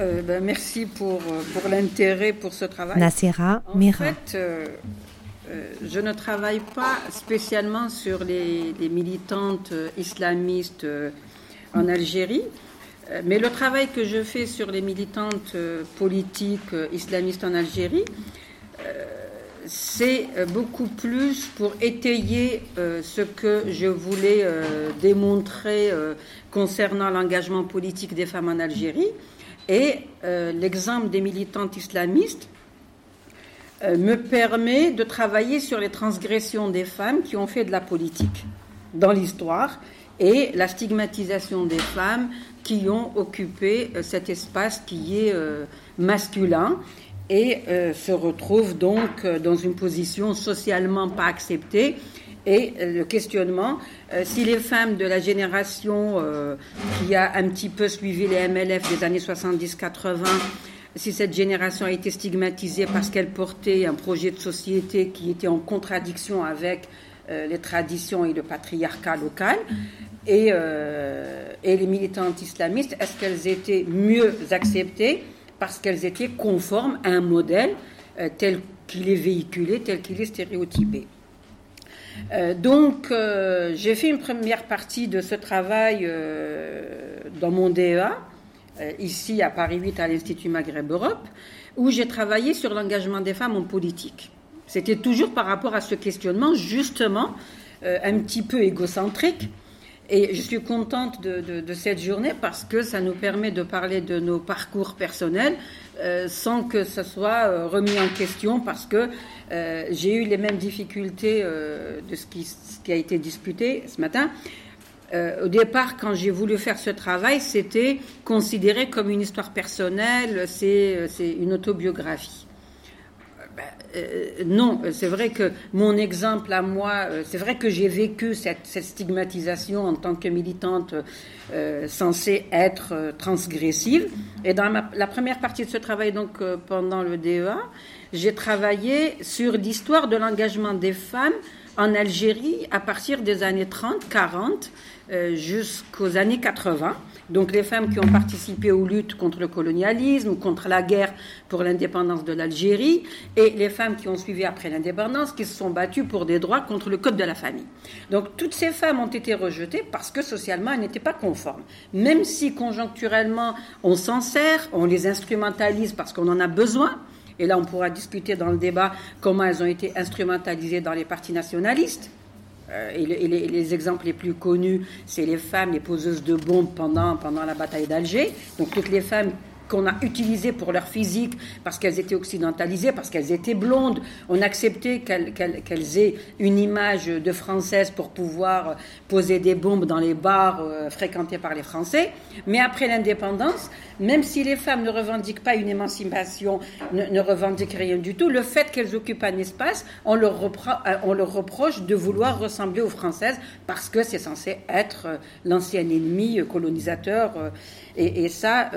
Euh, ben, merci pour, pour l'intérêt pour ce travail. Nasira En Mira. fait, euh, euh, je ne travaille pas spécialement sur les, les militantes islamistes euh, en Algérie, mais le travail que je fais sur les militantes politiques islamistes en Algérie, c'est beaucoup plus pour étayer euh, ce que je voulais euh, démontrer euh, concernant l'engagement politique des femmes en Algérie. Et euh, l'exemple des militantes islamistes euh, me permet de travailler sur les transgressions des femmes qui ont fait de la politique dans l'histoire et la stigmatisation des femmes qui ont occupé euh, cet espace qui est masculin et se retrouvent donc dans une position socialement pas acceptée. Et le questionnement, euh, si les femmes de la génération euh, qui a un petit peu suivi les MLF des années 70-80, si cette génération a été stigmatisée parce qu'elle portait un projet de société qui était en contradiction avec euh, les traditions et le patriarcat local, et, et les militantes islamistes, est-ce qu'elles étaient mieux acceptées parce qu'elles étaient conformes à un modèle tel qu'il est véhiculé, tel qu'il est stéréotypé? Euh, donc, euh, j'ai fait une première partie de ce travail euh, dans mon DEA, ici à Paris 8 à l'Institut Maghreb Europe, où j'ai travaillé sur l'engagement des femmes en politique. C'était toujours par rapport à ce questionnement, justement, un petit peu égocentrique. Et je suis contente de, cette journée parce que ça nous permet de parler de nos parcours personnels euh, sans que ce soit euh, remis en question parce que euh, j'ai eu les mêmes difficultés de ce qui, a été discuté ce matin. Au départ, quand j'ai voulu faire ce travail, c'était considéré comme une histoire personnelle, c'est une autobiographie. Euh, non, c'est vrai que mon exemple à moi, euh, c'est vrai que j'ai vécu cette, stigmatisation en tant que militante euh, censée être euh, transgressive. Et dans la première partie de ce travail, donc euh, pendant le DEA, j'ai travaillé sur l'histoire de l'engagement des femmes en Algérie à partir des années 30, 40 euh, jusqu'aux années 80. Donc les femmes qui ont participé aux luttes contre le colonialisme, contre la guerre pour l'indépendance de l'Algérie, et les femmes qui ont suivi après l'indépendance, qui se sont battues pour des droits contre le code de la famille. Donc toutes ces femmes ont été rejetées parce que socialement elles n'étaient pas conformes. Même si conjoncturellement on s'en sert, on les instrumentalise parce qu'on en a besoin, et là, on pourra discuter dans le débat comment elles ont été instrumentalisées dans les partis nationalistes. Euh, et, le- et les, les exemples les plus connus, c'est les femmes, les poseuses de bombes pendant, pendant la bataille d'Alger. Donc toutes les femmes qu'on a utilisées pour leur physique parce qu'elles étaient occidentalisées, parce qu'elles étaient blondes. On acceptait qu'elles aient une image de française pour pouvoir poser des bombes dans les bars euh, fréquentés par les Français. Mais après l'indépendance, même si les femmes ne revendiquent pas une émancipation, ne, revendiquent rien du tout, le fait qu'elles occupent un espace, on leur, euh, on leur reproche de vouloir ressembler aux Françaises parce que c'est censé être euh, l'ancien ennemi colonisateur. et, et ça,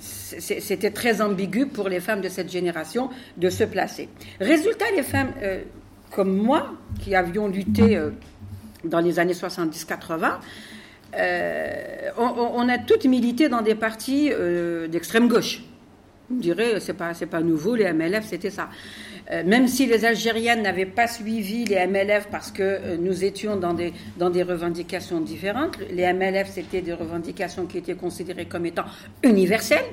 c'était très ambigu pour les femmes de cette génération de se placer. Résultat, les femmes euh, comme moi, qui avions lutté euh, dans les années 70-80, euh, on, on- a toutes milité dans des partis euh, d'extrême gauche. Vous me direz, c'est pas, pas nouveau, les MLF, c'était ça. Euh, même si les Algériennes n'avaient pas suivi les MLF parce que euh, nous étions dans des, dans des revendications différentes, les MLF, c'était des revendications qui étaient considérées comme étant universelles,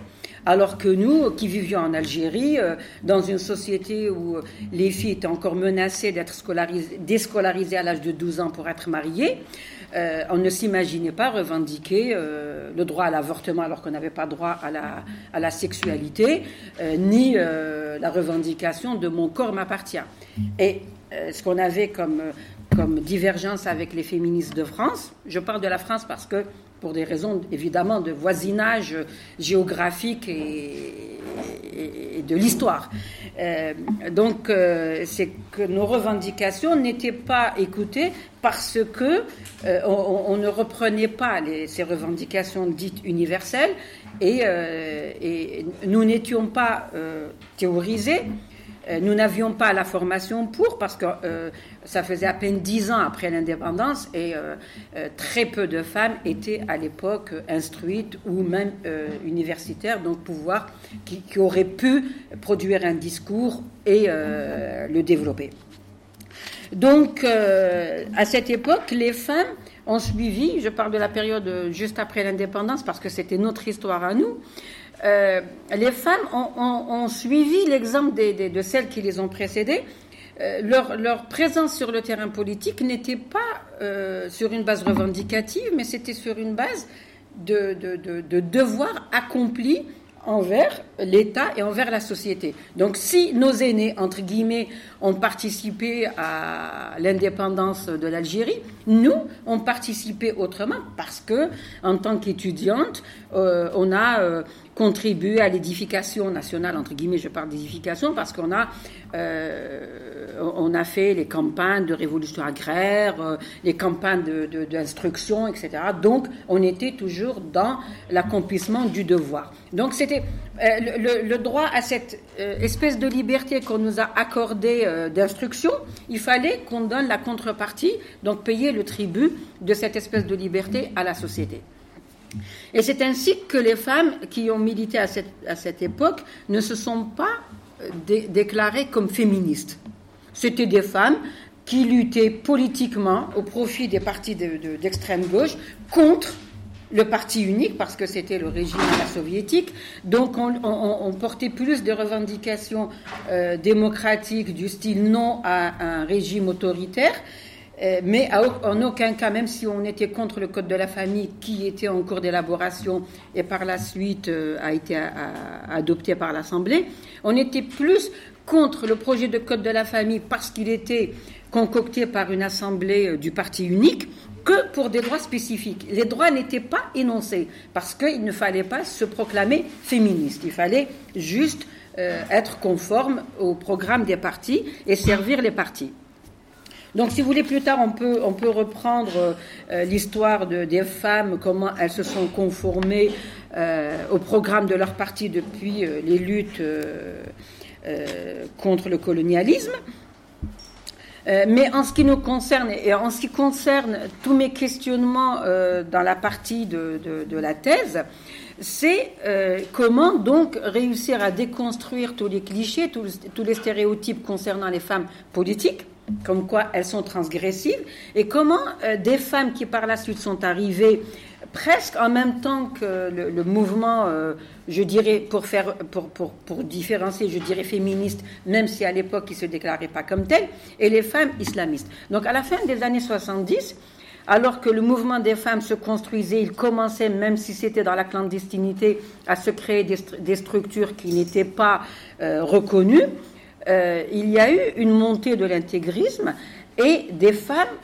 alors que nous, qui vivions en Algérie, euh, dans une société où euh, les filles étaient encore menacées d'être scolarisées, déscolarisées à l'âge de 12 ans pour être mariées, euh, on ne s'imaginait pas revendiquer euh, le droit à l'avortement alors qu'on n'avait pas droit à la, sexualité, euh, ni la revendication de mon corps m'appartient. Et ce qu'on avait comme, divergence avec les féministes de France, je parle de la France parce que pour des raisons évidemment de voisinage géographique et de l'histoire. Euh, donc, euh, c'est que nos revendications n'étaient pas écoutées parce que euh, ne reprenait pas ces revendications dites universelles et, nous n'étions pas théorisés nous n'avions pas la formation pour, parce que euh, ça faisait à peine dix ans après l'indépendance et euh, très peu de femmes étaient à l'époque instruites ou même universitaires, donc pouvoir, qui, qui, auraient pu produire un discours et le développer. Donc, à cette époque, les femmes ont suivi, je parle de la période juste après l'indépendance parce que c'était notre histoire à nous, euh, les femmes ont, suivi l'exemple de celles qui les ont précédées. Euh, leur, présence sur le terrain politique n'était pas euh, sur une base revendicative, mais c'était sur une base de, de devoirs accomplis envers l'État et envers la société. Donc si nos aînés, entre guillemets, ont participé à l'indépendance de l'Algérie, nous, on participé autrement parce que, en tant qu'étudiante, on a contribué à l'édification nationale, entre guillemets, je parle d'édification, parce qu'on a, euh, on a fait les campagnes de révolution agraire, euh, les campagnes d'instruction, de, etc. Donc, on était toujours dans l'accomplissement du devoir. Donc, c'était euh, le, droit à cette espèce de liberté qu'on nous a accordée d'instruction, il fallait qu'on donne la contrepartie, donc payer le tribut de cette espèce de liberté à la société. Et c'est ainsi que les femmes qui ont milité à cette, époque ne se sont pas euh, déclarées comme féministes. C'était des femmes qui luttaient politiquement au profit des partis d'extrême gauche contre le parti unique, parce que c'était le régime soviétique. Donc on, portait plus de revendications euh, démocratiques du style non à un régime autoritaire mais en aucun cas, même si on était contre le code de la famille qui était en cours d'élaboration et par la suite euh, a été adopté par l'Assemblée, on était plus contre le projet de code de la famille parce qu'il était concocté par une assemblée euh, du parti unique que pour des droits spécifiques. Les droits n'étaient pas énoncés parce qu'il ne fallait pas se proclamer féministe. Il fallait juste être conforme au programme des partis et servir les partis. Donc, si vous voulez, plus tard, on peut, reprendre euh, l'histoire de, des femmes, comment elles se sont conformées euh, au programme de leur parti depuis euh, les luttes contre le colonialisme. mais en ce qui nous concerne et en ce qui concerne tous mes questionnements dans la partie de, la thèse, c'est comment donc réussir à déconstruire tous les clichés, tous les stéréotypes concernant les femmes politiques comme quoi elles sont transgressives, et comment euh, des femmes qui par la suite sont arrivées presque en même temps que le, mouvement, euh, je dirais, pour, faire, pour, pour, différencier, je dirais féministe, même si à l'époque ils ne se déclaraient pas comme telles, et les femmes islamistes. Donc à la fin des années 70, alors que le mouvement des femmes se construisait, il commençait, même si c'était dans la clandestinité, à se créer des, structures qui n'étaient pas euh, reconnues. Euh, il y a eu une montée de l'intégrisme et des femmes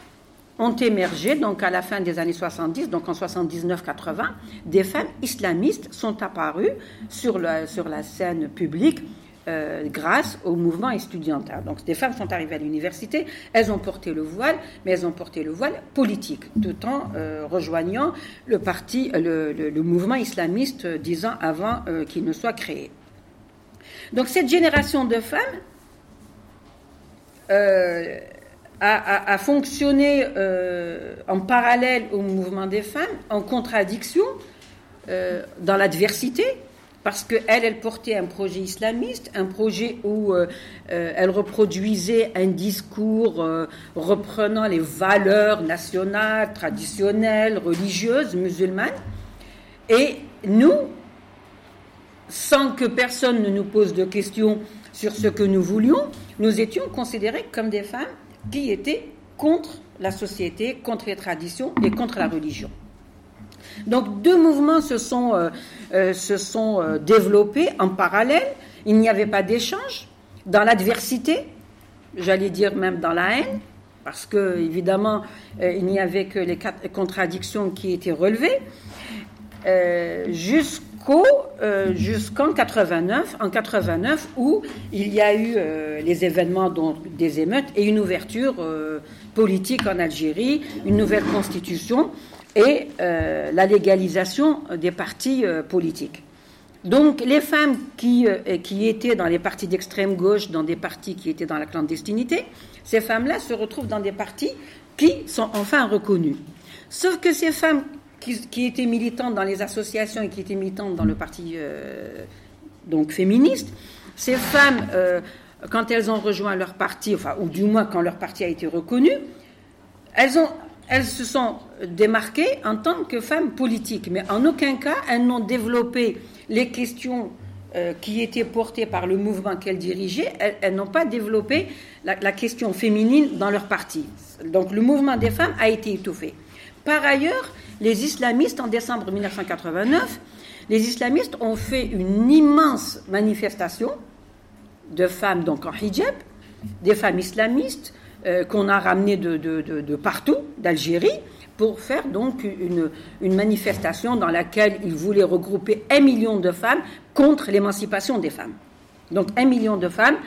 ont émergé, donc à la fin des années 70, donc en 79-80, des femmes islamistes sont apparues sur la, scène publique euh, grâce au mouvement estudiantin. Donc des femmes sont arrivées à l'université, elles ont porté le voile, mais elles ont porté le voile politique, tout en euh, rejoignant le parti, le, mouvement islamiste dix ans avant qu'il ne soit créé. Donc cette génération de femmes euh, a, fonctionné euh, en parallèle au mouvement des femmes, en contradiction, euh, dans l'adversité, parce qu'elle, elle portait un projet islamiste, un projet où elle reproduisait un discours reprenant les valeurs nationales, traditionnelles, religieuses, musulmanes. Et nous, sans que personne ne nous pose de questions sur ce que nous voulions, nous étions considérés comme des femmes qui étaient contre la société, contre les traditions et contre la religion. Donc deux mouvements se sont, euh, euh, se sont euh, développés en parallèle. Il n'y avait pas d'échange dans l'adversité, j'allais dire même dans la haine, parce que évidemment il n'y avait que les contradictions qui étaient relevées, jusqu'à euh, jusqu'en 89, en 89 où il y a eu euh, les événements des émeutes et une ouverture euh, politique en Algérie, une nouvelle constitution et la légalisation des partis politiques. Donc les femmes qui, qui étaient dans les partis d'extrême gauche, dans des partis qui étaient dans la clandestinité, ces femmes-là se retrouvent dans des partis qui sont enfin reconnus. Sauf que ces femmes qui, étaient militantes dans les associations et qui étaient militantes dans le parti euh, donc féministe, ces femmes, euh, quand elles ont rejoint leur parti, enfin, ou du moins quand leur parti a été reconnu, elles, ont, elles se sont démarquées en tant que femmes politiques, mais en aucun cas elles n'ont développé les questions euh, qui étaient portées par le mouvement qu'elles dirigeaient, elles, n'ont pas développé la, la, question féminine dans leur parti. Donc le mouvement des femmes a été étouffé. Par ailleurs, les islamistes, en décembre 1989, les islamistes ont fait une immense manifestation de femmes donc en hijab, des femmes islamistes euh, qu'on a ramenées de, partout, d'Algérie, pour faire une, manifestation dans laquelle ils voulaient regrouper un million de femmes contre l'émancipation des femmes. Donc un million de femmes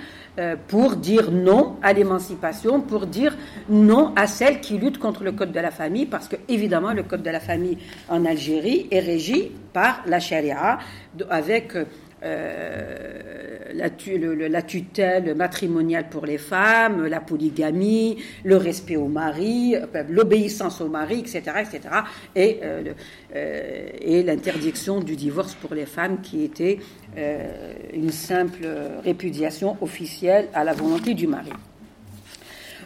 pour dire non à l'émancipation, pour dire non à celles qui luttent contre le code de la famille, parce que évidemment le code de la famille en Algérie est régi par la charia, avec euh, la, tutelle matrimoniale pour les femmes, la polygamie, le respect au mari, euh, l'obéissance au mari, etc., etc., et, et l'interdiction du divorce pour les femmes qui était une simple répudiation officielle à la volonté du mari.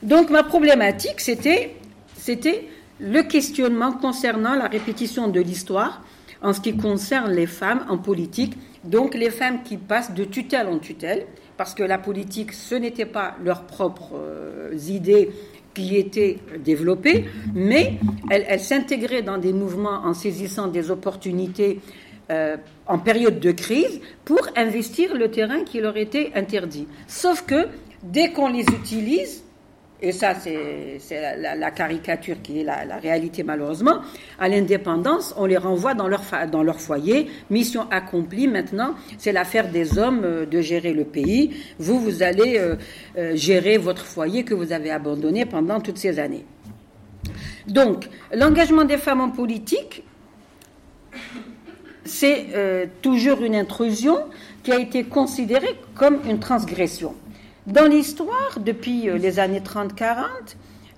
Donc ma problématique, c'était, c'était le questionnement concernant la répétition de l'histoire en ce qui concerne les femmes en politique, donc les femmes qui passent de tutelle en tutelle, parce que la politique, ce n'était pas leurs propres euh, idées qui étaient développées, mais elles, s'intégraient dans des mouvements en saisissant des opportunités euh, en période de crise pour investir le terrain qui leur était interdit. Sauf que dès qu'on les utilise, et ça c'est la, caricature qui est la, réalité malheureusement, à l'indépendance, on les renvoie dans leur, foyer, mission accomplie maintenant, c'est l'affaire des hommes euh, de gérer le pays, vous, vous allez euh, euh, gérer votre foyer que vous avez abandonné pendant toutes ces années. Donc, l'engagement des femmes en politique, c'est toujours une intrusion qui a été considérée comme une transgression. Dans l'histoire, depuis euh, les années 30-40,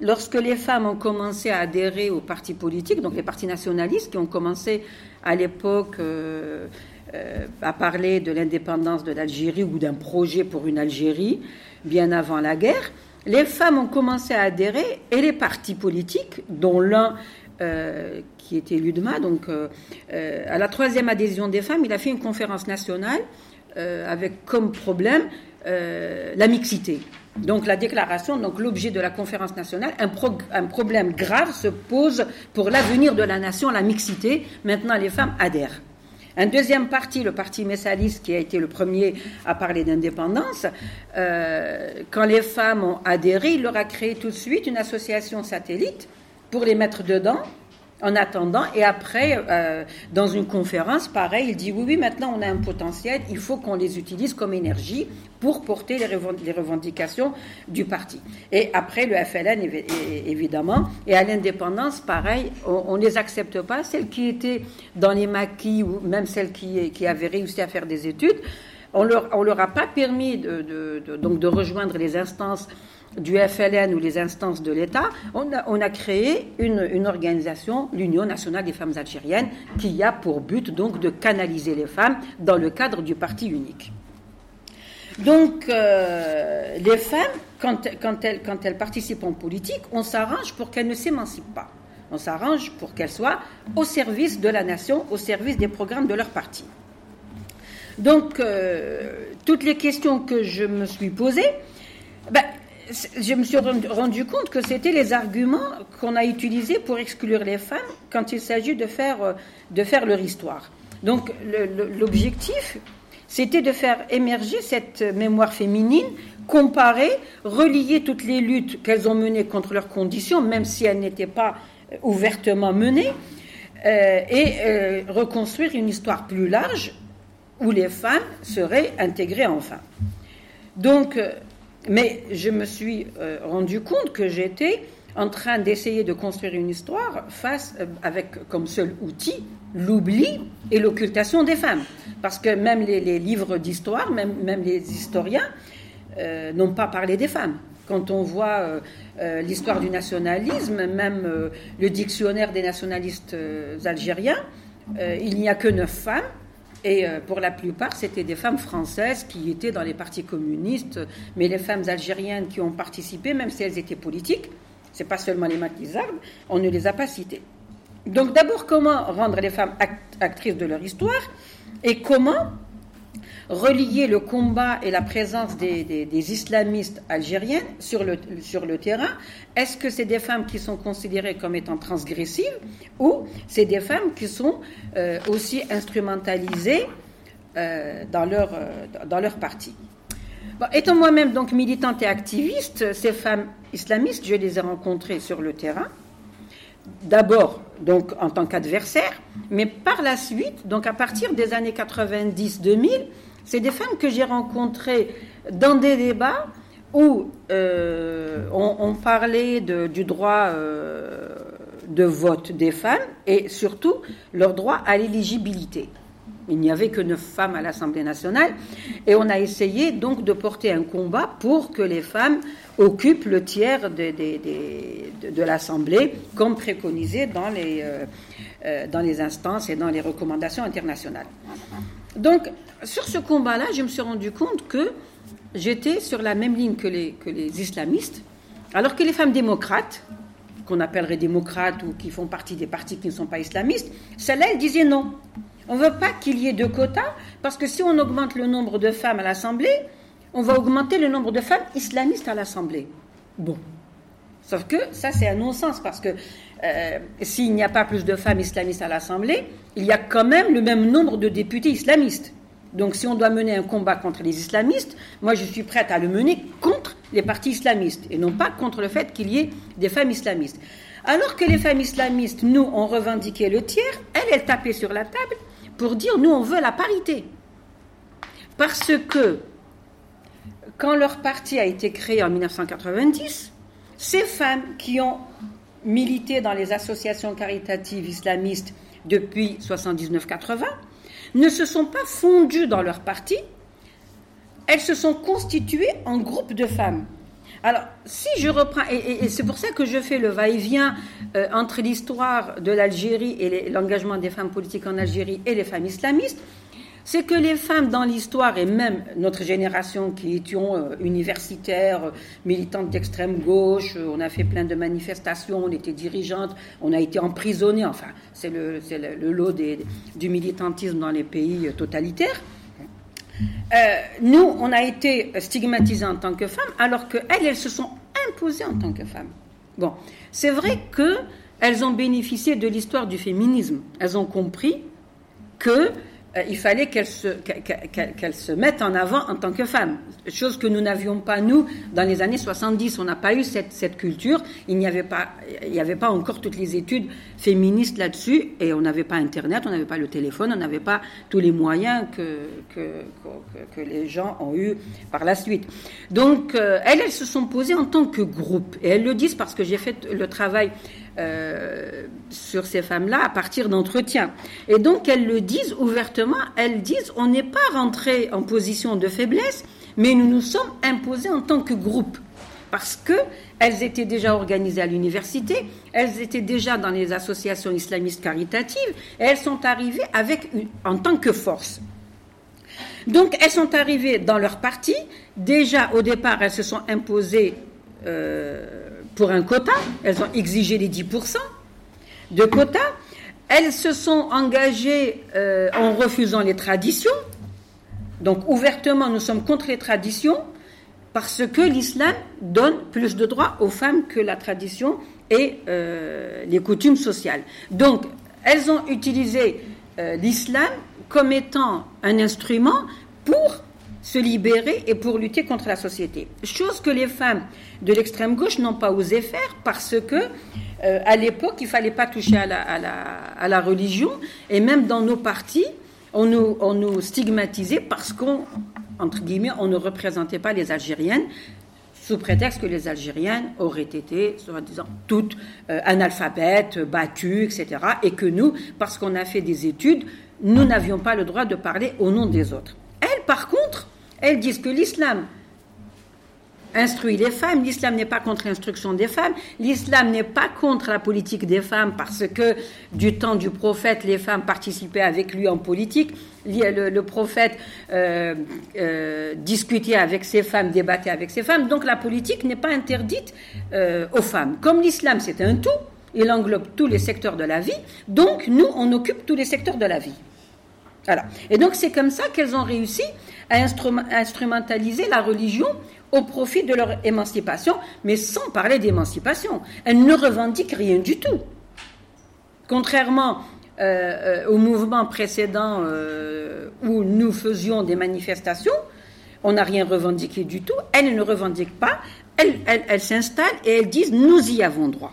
lorsque les femmes ont commencé à adhérer aux partis politiques, donc les partis nationalistes qui ont commencé à l'époque euh, euh, à parler de l'indépendance de l'Algérie ou d'un projet pour une Algérie bien avant la guerre, les femmes ont commencé à adhérer et les partis politiques, dont l'un qui était l'UDMA, donc à la troisième adhésion des femmes, il a fait une conférence nationale avec comme problème euh, la mixité. Donc la déclaration, donc l'objet de la conférence nationale, un, un, problème grave se pose pour l'avenir de la nation, la mixité. Maintenant, les femmes adhèrent. Un deuxième parti, le parti messaliste, qui a été le premier à parler d'indépendance, euh, quand les femmes ont adhéré, il leur a créé tout de suite une association satellite pour les mettre dedans en attendant, et après, euh, dans une conférence, pareil, il dit oui, oui, maintenant on a un potentiel, il faut qu'on les utilise comme énergie pour porter les, revendications du parti. Et après, le FLN, évidemment, et à l'indépendance, pareil, on ne les accepte pas. Celles qui étaient dans les maquis, ou même celles qui, avaient réussi à faire des études, on leur, on leur a pas permis de, donc de rejoindre les instances du FLN ou les instances de l'État, on a, créé une, organisation, l'Union nationale des femmes algériennes, qui a pour but donc de canaliser les femmes dans le cadre du parti unique. Donc, euh, les femmes, quand, elles participent en politique, on s'arrange pour qu'elles ne s'émancipent pas. On s'arrange pour qu'elles soient au service de la nation, au service des programmes de leur parti. Donc, euh, toutes les questions que je me suis posées, ben, je me suis rendu compte que c'était les arguments qu'on a utilisés pour exclure les femmes quand il s'agit de faire, euh, de faire leur histoire. Donc l'objectif, c'était de faire émerger cette mémoire féminine, comparer, relier toutes les luttes qu'elles ont menées contre leurs conditions, même si elles n'étaient pas euh, ouvertement menées, euh, et reconstruire une histoire plus large où les femmes seraient intégrées enfin. Donc, mais je me suis euh, rendu compte que j'étais en train d'essayer de construire une histoire face, euh, avec comme seul outil l'oubli et l'occultation des femmes. Parce que même les, livres d'histoire, même, même, les historiens, euh, n'ont pas parlé des femmes. Quand on voit l'histoire du nationalisme, même le dictionnaire des nationalistes algériens, il n'y a que neuf femmes. Et pour la plupart, c'était des femmes françaises qui étaient dans les partis communistes, mais les femmes algériennes qui ont participé, même si elles étaient politiques, c'est pas seulement les maquisardes, on ne les a pas citées. Donc d'abord, comment rendre les femmes actrices de leur histoire et comment relier le combat et la présence des, islamistes algériennes sur le, terrain Est-ce que c'est des femmes qui sont considérées comme étant transgressives ou c'est des femmes qui sont euh, aussi instrumentalisées euh, dans, leur, euh, dans leur parti? Étant moi-même donc militante et activiste, ces femmes islamistes, je les ai rencontrées sur le terrain. D'abord, donc en tant qu'adversaires, mais par la suite, donc à partir des années 90-2000, c'est des femmes que j'ai rencontrées dans des débats où euh, on, parlait du droit euh, de vote des femmes et surtout leur droit à l'éligibilité. Il n'y avait que neuf femmes à l'Assemblée nationale. Et on a essayé donc de porter un combat pour que les femmes occupent le tiers de, l'Assemblée, comme préconisé euh, dans les instances et dans les recommandations internationales. Donc, sur ce combat-là, je me suis rendu compte que j'étais sur la même ligne que les, islamistes, alors que les femmes démocrates, qu'on appellerait démocrates ou qui font partie des partis qui ne sont pas islamistes, celles-là, elles disaient non. On ne veut pas qu'il y ait deux quotas, parce que si on augmente le nombre de femmes à l'Assemblée, on va augmenter le nombre de femmes islamistes à l'Assemblée. Bon. Sauf que ça, c'est un non-sens, parce que euh, s'il n'y a pas plus de femmes islamistes à l'Assemblée, il y a quand même le même nombre de députés islamistes. Donc si on doit mener un combat contre les islamistes, moi je suis prête à le mener contre les partis islamistes, et non pas contre le fait qu'il y ait des femmes islamistes. Alors que les femmes islamistes, nous, ont revendiqué le tiers, elles, elles tapaient sur la table pour dire nous on veut la parité. Parce que quand leur parti a été créé en 1990, ces femmes qui ont milité dans les associations caritatives islamistes depuis 79-80 ne se sont pas fondues dans leur parti, elles se sont constituées en groupe de femmes. Alors, si je reprends, et, c'est pour ça que je fais le va-et-vient euh, entre l'histoire de l'Algérie et l'engagement des femmes politiques en Algérie et les femmes islamistes, c'est que les femmes dans l'histoire, et même notre génération qui étions euh, universitaires, militantes d'extrême gauche, euh, on a fait plein de manifestations, on était dirigeantes, on a été emprisonnées, enfin, c'est le, lot du militantisme dans les pays totalitaires. Euh, nous, on a été stigmatisés en tant que femmes, alors qu'elles, elles se sont imposées en tant que femmes. Bon, c'est vrai qu'elles ont bénéficié de l'histoire du féminisme. Elles ont compris que il fallait qu'elle se, se mettent en avant en tant que femme. Chose que nous n'avions pas, nous, dans les années 70. On n'a pas eu cette, cette culture. Il n'y avait pas, avait pas encore toutes les études féministes là-dessus. Et on n'avait pas Internet, on n'avait pas le téléphone, on n'avait pas tous les moyens que, que, que, les gens ont eu par la suite. Donc, euh, elles, elles se sont posées en tant que groupe. Et elles le disent parce que j'ai fait le travail euh, sur ces femmes-là à partir d'entretiens. Et donc elles le disent ouvertement, elles disent on n'est pas rentré en position de faiblesse, mais nous nous sommes imposés en tant que groupe. Parce que elles étaient déjà organisées à l'université, elles étaient déjà dans les associations islamistes caritatives, et elles sont arrivées avec en tant que force. Donc elles sont arrivées dans leur parti. Déjà au départ, elles se sont imposées euh, pour un quota. Elles ont exigé les 10% de quota. Elles se sont engagées euh, en refusant les traditions. Donc ouvertement, nous sommes contre les traditions parce que l'islam donne plus de droits aux femmes que la tradition et euh, les coutumes sociales. Donc, elles ont utilisé euh, l'islam comme étant un instrument pour se libérer et pour lutter contre la société. Chose que les femmes de l'extrême gauche n'ont pas osé faire parce que euh, à l'époque il fallait pas toucher à la, à, la, à la, religion et même dans nos partis on nous, on nous stigmatisait parce qu'on entre guillemets on ne représentait pas les Algériennes sous prétexte que les Algériennes auraient été, soi-disant, toutes euh, analphabètes, battues, etc. Et que nous, parce qu'on a fait des études, nous n'avions pas le droit de parler au nom des autres. Elles, par contre, elles disent que l'islam instruit les femmes. L'islam n'est pas contre l'instruction des femmes. L'islam n'est pas contre la politique des femmes parce que du temps du prophète, les femmes participaient avec lui en politique. Le, prophète euh, euh, discutait avec ses femmes, débattait avec ses femmes. Donc la politique n'est pas interdite euh, aux femmes. Comme l'islam, c'est un tout, il englobe tous les secteurs de la vie. Donc nous, on occupe tous les secteurs de la vie. Voilà. Et donc c'est comme ça qu'elles ont réussi à instrumentaliser la religion au profit de leur émancipation, mais sans parler d'émancipation. Elles ne revendiquent rien du tout. Contrairement euh, euh, au mouvement précédent euh, où nous faisions des manifestations, on n'a rien revendiqué du tout. Elles ne revendiquent pas. Elles, elles s'installent et elles disent nous y avons droit.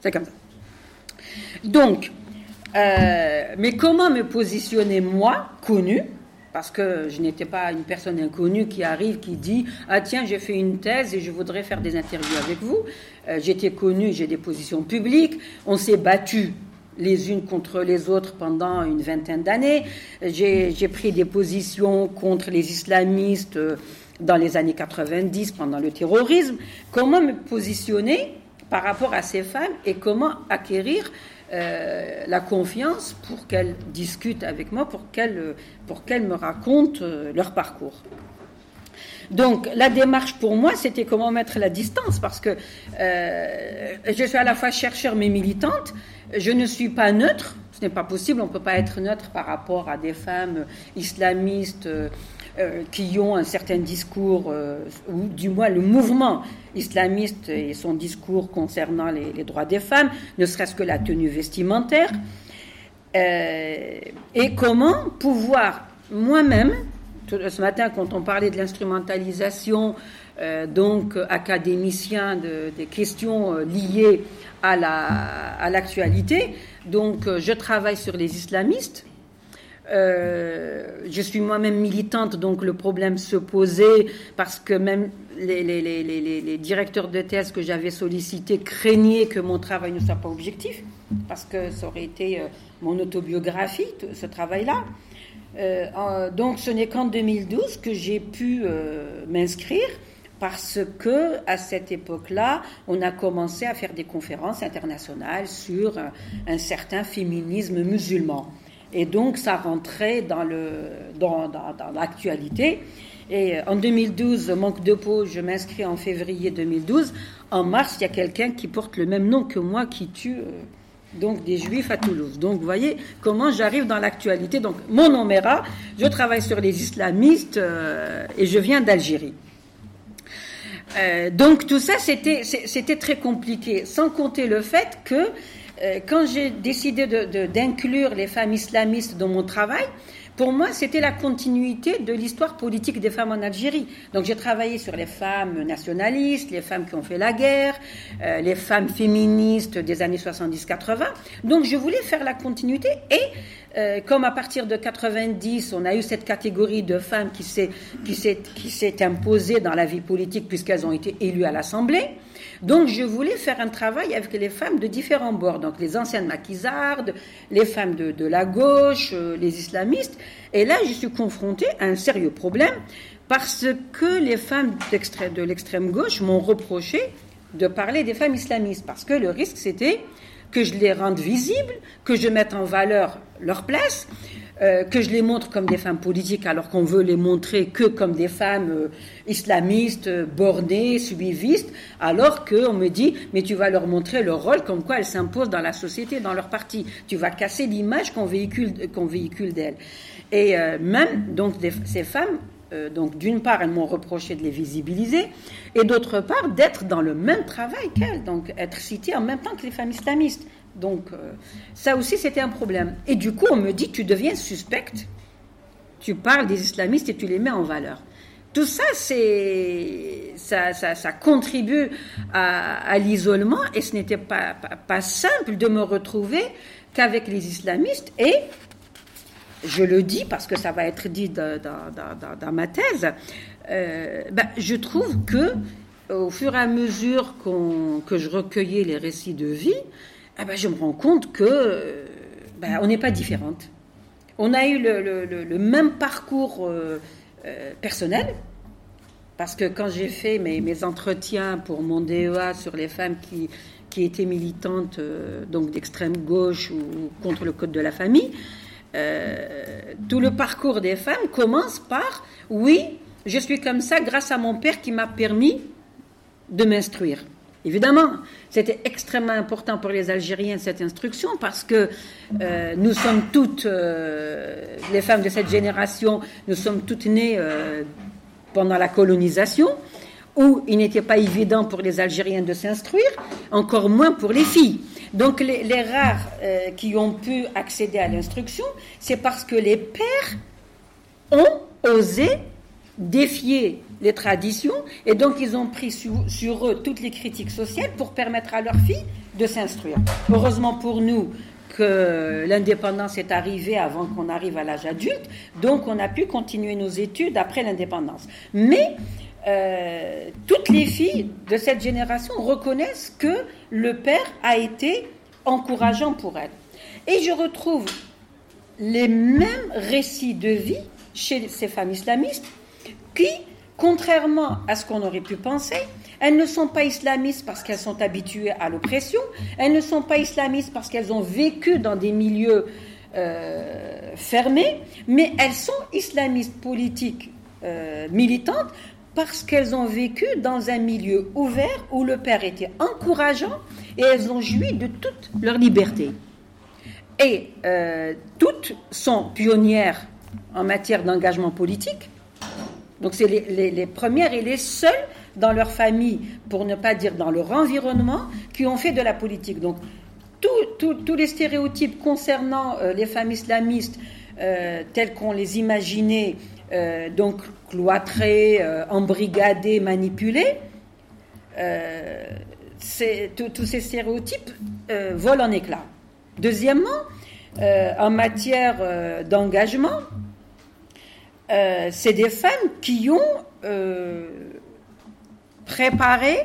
C'est comme ça. Donc, mais comment me positionner moi, connu, parce que je n'étais pas une personne inconnue qui arrive, qui dit Ah tiens, j'ai fait une thèse et je voudrais faire des interviews avec vous. Euh, j'étais connue, j'ai des positions publiques. On s'est battu les unes contre les autres pendant une vingtaine d'années. J'ai pris des positions contre les islamistes euh, dans les années 90 pendant le terrorisme. Comment me positionner par rapport à ces femmes et comment acquérir euh, la confiance pour qu'elles discutent avec moi, pour qu'elles pour me racontent euh, leur parcours. Donc la démarche pour moi, c'était comment mettre la distance, parce que euh, je suis à la fois chercheur mais militante. Je ne suis pas neutre, ce n'est pas possible, on ne peut pas être neutre par rapport à des femmes islamistes euh, qui ont un certain discours, euh, ou du moins le mouvement islamiste et son discours concernant les, droits des femmes, ne serait-ce que la tenue vestimentaire, euh, et comment pouvoir moi-même, ce matin quand on parlait de l'instrumentalisation, donc académicien des questions liées à l'actualité, donc je travaille sur les islamistes, euh, je suis moi-même militante, donc le problème se posait parce que même les, directeurs de thèse que j'avais sollicités craignaient que mon travail ne soit pas objectif, parce que ça aurait été euh, mon autobiographie, ce travail-là. Euh, donc ce n'est qu'en 2012 que j'ai pu m'inscrire parce que à cette époque-là, on a commencé à faire des conférences internationales sur un certain féminisme musulman. Et donc, ça rentrait dans, le, dans, dans, l'actualité. Et en 2012, manque de peau, je m'inscris en février 2012. En mars, il y a quelqu'un qui porte le même nom que moi qui tue euh, donc des juifs à Toulouse. Donc, vous voyez comment j'arrive dans l'actualité. Donc, mon nom est je travaille sur les islamistes euh, et je viens d'Algérie. Euh, donc, tout ça, c'était, c'était très compliqué, sans compter le fait que euh, quand j'ai décidé d'inclure les femmes islamistes dans mon travail, pour moi, c'était la continuité de l'histoire politique des femmes en Algérie. Donc, j'ai travaillé sur les femmes nationalistes, les femmes qui ont fait la guerre, euh, les femmes féministes des années 70-80. Donc, je voulais faire la continuité et euh, comme à partir de 90, on a eu cette catégorie de femmes qui s'est imposée dans la vie politique puisqu'elles ont été élues à l'Assemblée. Donc je voulais faire un travail avec les femmes de différents bords, donc les anciennes maquisardes, les femmes de, la gauche, euh, les islamistes. Et là, je suis confrontée à un sérieux problème parce que les femmes de l'extrême gauche m'ont reproché de parler des femmes islamistes, parce que le risque c'était que je les rende visibles, que je mette en valeur leur place, euh, que je les montre comme des femmes politiques alors qu'on veut les montrer que comme des femmes euh, islamistes, bornées, suivistes, alors qu'on me dit, mais tu vas leur montrer leur rôle comme quoi elles s'imposent dans la société, dans leur parti. Tu vas casser l'image qu'on véhicule, véhicule d'elles. Et euh, même, donc, ces femmes, donc d'une part, elles m'ont reproché de les visibiliser, et d'autre part, d'être dans le même travail qu'elles, donc être citées en même temps que les femmes islamistes. Donc, euh, ça aussi, c'était un problème. Et du coup, on me dit, tu deviens suspecte. Tu parles des islamistes et tu les mets en valeur. Tout ça, c'est, ça, contribue à, l'isolement et ce n'était pas, pas, simple de me retrouver qu'avec les islamistes. Et je le dis parce que ça va être dit dans, dans, ma thèse, euh, ben, je trouve que au fur et à mesure que je recueillais les récits de vie, eh ben, je me rends compte que ben, on n'est pas différentes. On a eu le, même parcours euh, euh, personnel, parce que quand j'ai fait mes, entretiens pour mon DEA sur les femmes qui, étaient militantes euh, donc d'extrême gauche ou contre le code de la famille, tout le parcours des femmes commence par oui, je suis comme ça grâce à mon père qui m'a permis de m'instruire. Évidemment, c'était extrêmement important pour les Algériens cette instruction parce que euh, nous sommes toutes, euh, les femmes de cette génération, nous sommes toutes nées euh, pendant la colonisation où il n'était pas évident pour les Algériens de s'instruire, encore moins pour les filles. Donc les, les rares qui ont pu accéder à l'instruction, c'est parce que les pères ont osé défier les traditions et donc ils ont pris sur, eux toutes les critiques sociales pour permettre à leurs filles de s'instruire. Heureusement pour nous que l'indépendance est arrivée avant qu'on arrive à l'âge adulte, donc on a pu continuer nos études après l'indépendance. Mais euh, toutes les filles de cette génération reconnaissent que le père a été encourageant pour elles. Et je retrouve les mêmes récits de vie chez ces femmes islamistes qui, contrairement à ce qu'on aurait pu penser, elles ne sont pas islamistes parce qu'elles sont habituées à l'oppression, elles ne sont pas islamistes parce qu'elles ont vécu dans des milieux euh, fermés, mais elles sont islamistes politiques euh, militantes parce qu'elles ont vécu dans un milieu ouvert où le père était encourageant et elles ont joui de toute leur liberté. Et euh, toutes sont pionnières en matière d'engagement politique, donc c'est les, premières et les seules dans leur famille, pour ne pas dire dans leur environnement, qui ont fait de la politique. Donc tous les stéréotypes concernant euh, les femmes islamistes euh, tels qu'on les imaginait, euh, donc cloîtrées, embrigadées, manipulées, tous ces stéréotypes volent en éclats. Deuxièmement, en matière d'engagement, euh, c'est des femmes qui ont euh, préparé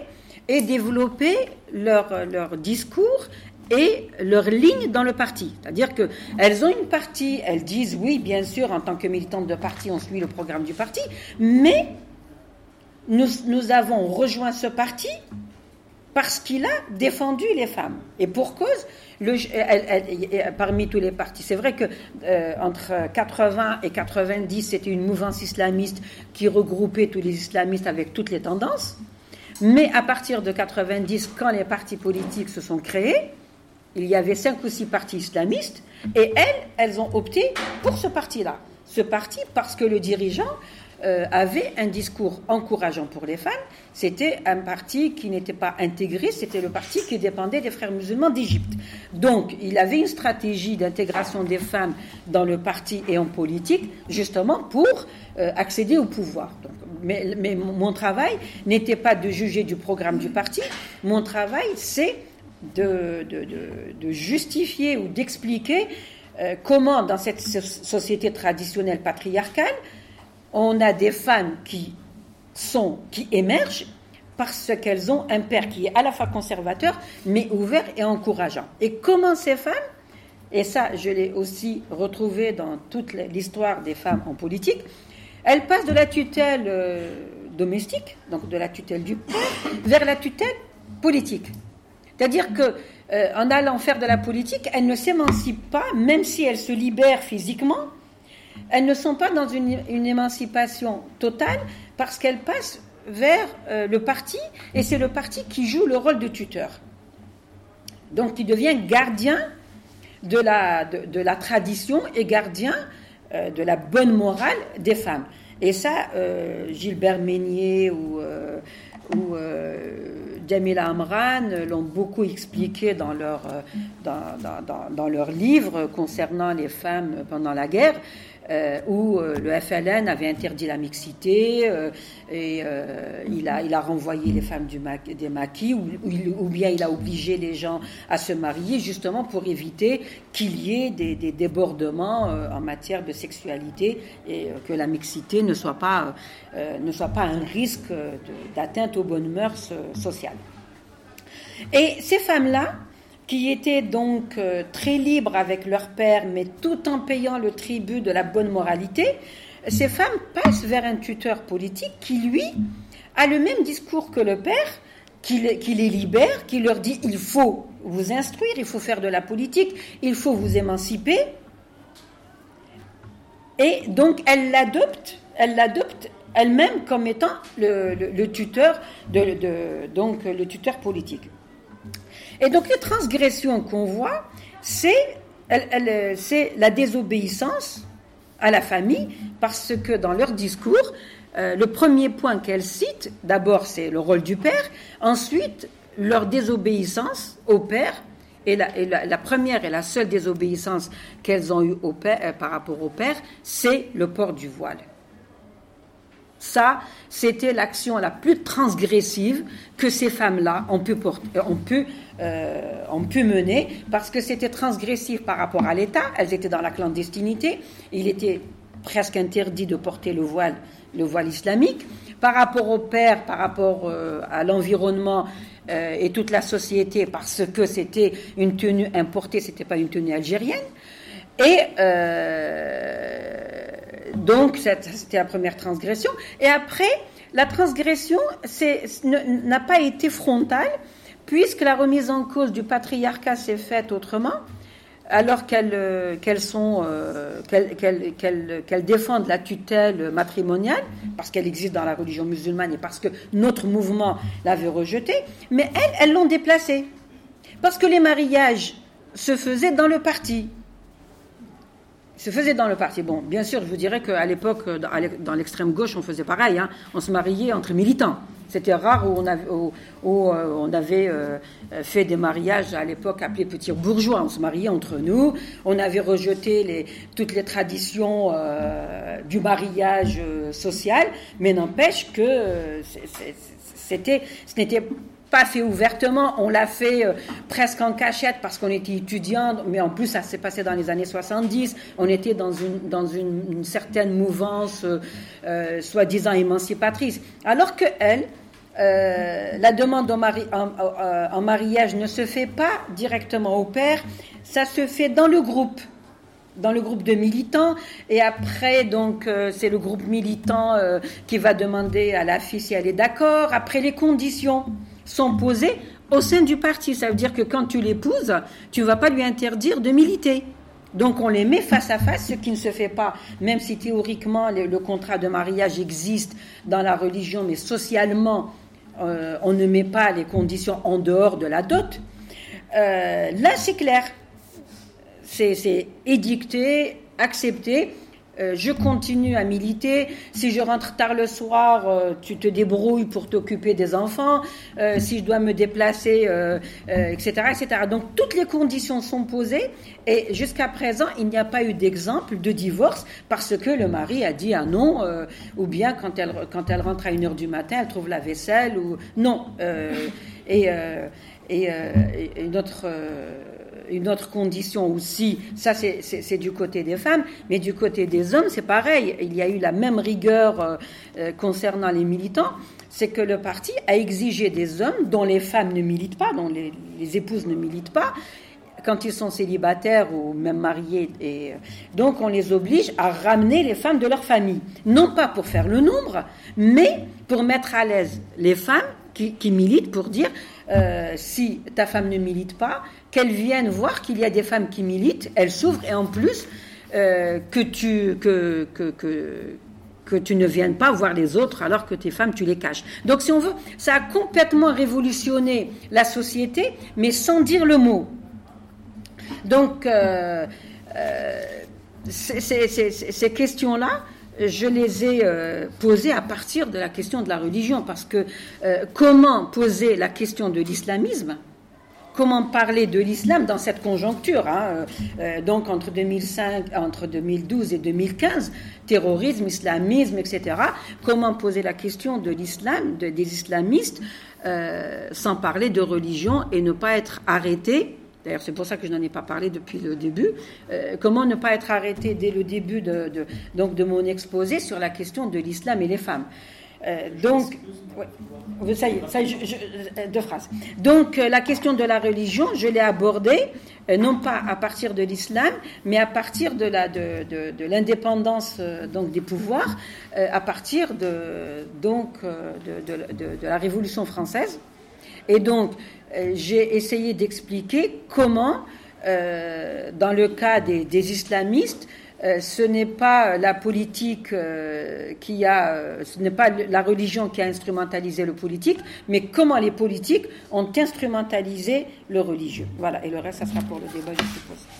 et développé leur, discours et leur ligne dans le parti. C'est-à-dire qu'elles ont une partie, elles disent oui, bien sûr, en tant que militantes de parti, on suit le programme du parti, mais nous, nous avons rejoint ce parti parce qu'il a défendu les femmes. Et pour cause, parmi tous les partis. C'est vrai que euh, entre 80 et 90, c'était une mouvance islamiste qui regroupait tous les islamistes avec toutes les tendances. Mais à partir de 90, quand les partis politiques se sont créés, il y avait cinq ou six partis islamistes, et elles, elles ont opté pour ce parti-là. Ce parti parce que le dirigeant euh, avait un discours encourageant pour les femmes. C'était un parti qui n'était pas intégré, c'était le parti qui dépendait des frères musulmans d'Égypte. Donc, il avait une stratégie d'intégration des femmes dans le parti et en politique, justement pour euh, accéder au pouvoir. mais, mon travail n'était pas de juger du programme du parti, mon travail, c'est de, justifier ou d'expliquer euh, comment, dans cette société traditionnelle patriarcale, on a des femmes qui sont, qui émergent parce qu'elles ont un père qui est à la fois conservateur, mais ouvert et encourageant. Et comment ces femmes, et ça je l'ai aussi retrouvé dans toute l'histoire des femmes en politique, elles passent de la tutelle euh, domestique, donc de la tutelle du père, vers la tutelle politique. C'est-à-dire que euh, en allant faire de la politique, elles ne s'émancipent pas, même si elles se libèrent physiquement, elles ne sont pas dans une, émancipation totale parce qu'elles passent vers euh, le parti et c'est le parti qui joue le rôle de tuteur. Donc qui devient gardien de la, de, la tradition et gardien euh, de la bonne morale des femmes. Et ça, euh, Gilbert Meignier ou, ou Jamila Amran l'ont beaucoup expliqué dans leur, dans, dans leur livre concernant les femmes pendant la guerre. Euh, où euh, le FLN avait interdit la mixité et il, a, il a renvoyé les femmes des maquis ou, ou, bien il a obligé les gens à se marier justement pour éviter qu'il y ait des, des débordements en matière de sexualité et que la mixité ne soit pas, ne soit pas un risque d'atteinte aux bonnes mœurs sociales. Et ces femmes-là, qui étaient donc euh, très libres avec leur père, mais tout en payant le tribut de la bonne moralité, ces femmes passent vers un tuteur politique qui, lui, a le même discours que le père, qui les, libère, qui leur dit il faut vous instruire, il faut faire de la politique, il faut vous émanciper. Et donc elle l'adopte, elle l'adopte elle-même comme étant le, tuteur donc le tuteur politique. Et donc les transgressions qu'on voit, c'est la désobéissance à la famille, parce que dans leur discours, euh, le premier point qu'elles citent, d'abord c'est le rôle du père, ensuite leur désobéissance au père, et la, première et la seule désobéissance qu'elles ont eue au père, euh, par rapport au père, c'est le port du voile. Ça, c'était l'action la plus transgressive que ces femmes-là ont pu, porter, ont pu euh, ont pu mener parce que c'était transgressif par rapport à l'État. Elles étaient dans la clandestinité. Il était presque interdit de porter le voile, le voile islamique. Par rapport au père, par rapport euh, à l'environnement euh, et toute la société, parce que c'était une tenue importée, c'était pas une tenue algérienne. Et donc, c'était la première transgression. Et après, la transgression n'a pas été frontale, puisque la remise en cause du patriarcat s'est faite autrement, alors qu'elles euh, euh, qu'elles défendent la tutelle matrimoniale, parce qu'elle existe dans la religion musulmane et parce que notre mouvement l'avait rejetée, mais elles, elles l'ont déplacée. Parce que les mariages se faisaient dans le parti se faisait dans le parti. Bon, bien sûr, je vous dirais qu'à l'époque, dans l'extrême gauche, on faisait pareil. Hein. On se mariait entre militants. C'était rare où on euh, avait euh, fait des mariages à l'époque appelés petits bourgeois. On se mariait entre nous. On avait rejeté toutes les traditions euh, du mariage social, mais n'empêche que c'était, ce n'était pas fait ouvertement, on l'a fait euh, presque en cachette parce qu'on était étudiant, mais en plus ça s'est passé dans les années 70, on était dans une, dans une, certaine mouvance euh, euh, soi-disant émancipatrice. Alors que elle, la demande en, mari, en, mariage ne se fait pas directement au père, ça se fait dans le groupe dans le groupe de militants. Et après donc c'est le groupe militant qui va demander à la fille si elle est d'accord après les conditions sont posées au sein du parti. Ça veut dire que quand tu l'épouses, tu ne vas pas lui interdire de militer. Donc on les met face à face, ce qui ne se fait pas, même si théoriquement le, contrat de mariage existe dans la religion, mais socialement, euh, on ne met pas les conditions en dehors de la dot. Euh, là, c'est clair. C'est édicté, accepté. Euh, je continue à militer. Si je rentre tard le soir, euh, tu te débrouilles pour t'occuper des enfants. Euh, si je dois me déplacer, etc., etc. Donc toutes les conditions sont posées et jusqu'à présent, il n'y a pas eu d'exemple de divorce parce que le mari a dit un non, ou bien quand elle, quand elle rentre à une heure du matin, elle trouve la vaisselle ou non. et, et, et, une autre condition aussi, ça c'est du côté des femmes, mais du côté des hommes c'est pareil. Il y a eu la même rigueur euh, euh, concernant les militants, c'est que le parti a exigé des hommes dont les femmes ne militent pas, dont les, épouses ne militent pas, quand ils sont célibataires ou même mariés. Euh, donc on les oblige à ramener les femmes de leur famille. Non pas pour faire le nombre, mais pour mettre à l'aise les femmes qui, militent, pour dire si ta femme ne milite pas, qu'elles viennent voir qu'il y a des femmes qui militent, elles s'ouvrent et en plus euh, que, tu, ne viennes pas voir les autres alors que tes femmes, tu les caches. Donc si on veut, ça a complètement révolutionné la société, mais sans dire le mot. Donc euh, euh, ces questions-là, je les ai posées à partir de la question de la religion, parce que comment poser la question de l'islamisme comment parler de l'islam dans cette conjoncture, hein, donc entre 2005, entre 2012 et 2015, terrorisme, islamisme, etc. Comment poser la question de l'islam, des islamistes, sans parler de religion et ne pas être arrêté C'est pour ça que je n'en ai pas parlé depuis le début. Euh, comment ne pas être arrêté dès le début de, mon exposé sur la question de l'islam et les femmes? Euh, donc, euh, la question de la religion, je l'ai abordée non pas à partir de l'islam, mais à partir de l'indépendance donc des pouvoirs, à partir de de, la Révolution française. Et donc, euh, j'ai essayé d'expliquer comment, euh, dans le cas des, islamistes, euh, ce n'est pas la politique qui a, ce n'est pas la religion qui a instrumentalisé le politique, mais comment les politiques ont instrumentalisé le religieux. Voilà, et le reste, ça sera pour le débat, je suppose.